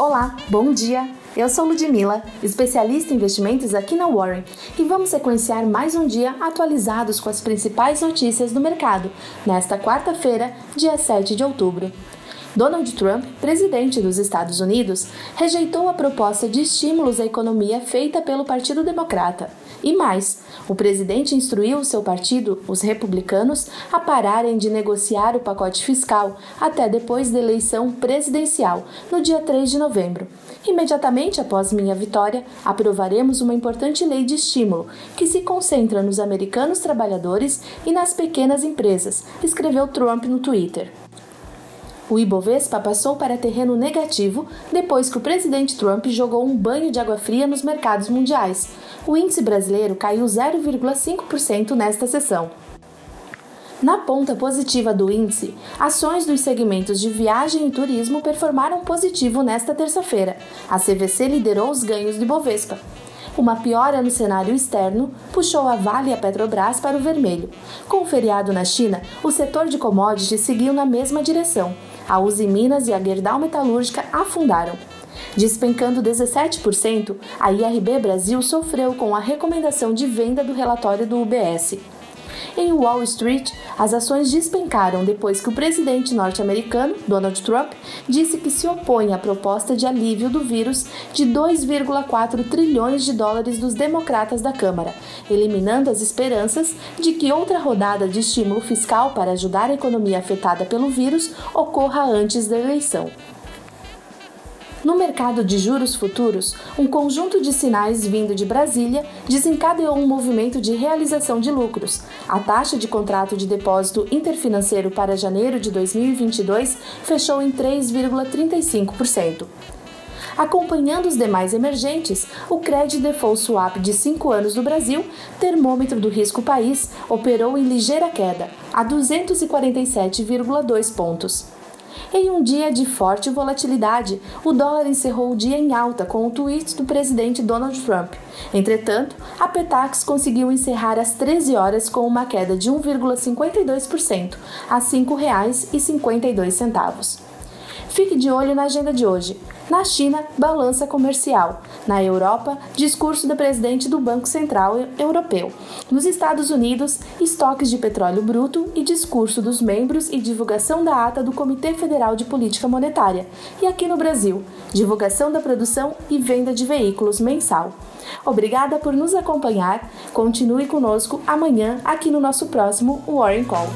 Olá, bom dia! Eu sou Ludmilla, especialista em investimentos aqui na Warren, e vamos sequenciar mais um dia atualizados com as principais notícias do mercado, nesta quarta-feira, dia 7 de outubro. Donald Trump, presidente dos Estados Unidos, rejeitou a proposta de estímulos à economia feita pelo Partido Democrata. E mais, o presidente instruiu seu partido, os republicanos, a pararem de negociar o pacote fiscal até depois da eleição presidencial, no dia 3 de novembro. Imediatamente após minha vitória, aprovaremos uma importante lei de estímulo que se concentra nos americanos trabalhadores e nas pequenas empresas, escreveu Trump no Twitter. O Ibovespa passou para terreno negativo depois que o presidente Trump jogou um banho de água fria nos mercados mundiais. O índice brasileiro caiu 0,5% nesta sessão. Na ponta positiva do índice, ações dos segmentos de viagem e turismo performaram positivo nesta terça-feira. A CVC liderou os ganhos de Bovespa. Uma piora no cenário externo puxou a Vale e a Petrobras para o vermelho. Com o feriado na China, o setor de commodities seguiu na mesma direção. A Uzi Minas e a Gerdau Metalúrgica afundaram. Despencando 17%, a IRB Brasil sofreu com a recomendação de venda do relatório do UBS. Em Wall Street, as ações despencaram depois que o presidente norte-americano, Donald Trump, disse que se opõe à proposta de alívio do vírus de 2,4 trilhões de dólares dos democratas da Câmara, eliminando as esperanças de que outra rodada de estímulo fiscal para ajudar a economia afetada pelo vírus ocorra antes da eleição. No mercado de juros futuros, um conjunto de sinais vindo de Brasília desencadeou um movimento de realização de lucros. A taxa de contrato de depósito interfinanceiro para janeiro de 2022 fechou em 3,35%. Acompanhando os demais emergentes, o Credit Default Swap de 5 anos do Brasil, termômetro do risco país, operou em ligeira queda, a 247,2 pontos. Em um dia de forte volatilidade, o dólar encerrou o dia em alta com o tweet do presidente Donald Trump. Entretanto, a Petax conseguiu encerrar às 13 horas com uma queda de 1,52% a R$ 5,52. Fique de olho na agenda de hoje. Na China, balança comercial. Na Europa, discurso do presidente do Banco Central Europeu. Nos Estados Unidos, estoques de petróleo bruto e discurso dos membros e divulgação da ata do Comitê Federal de Política Monetária. E aqui no Brasil, divulgação da produção e venda de veículos mensal. Obrigada por nos acompanhar. Continue conosco amanhã aqui no nosso próximo Warren Call.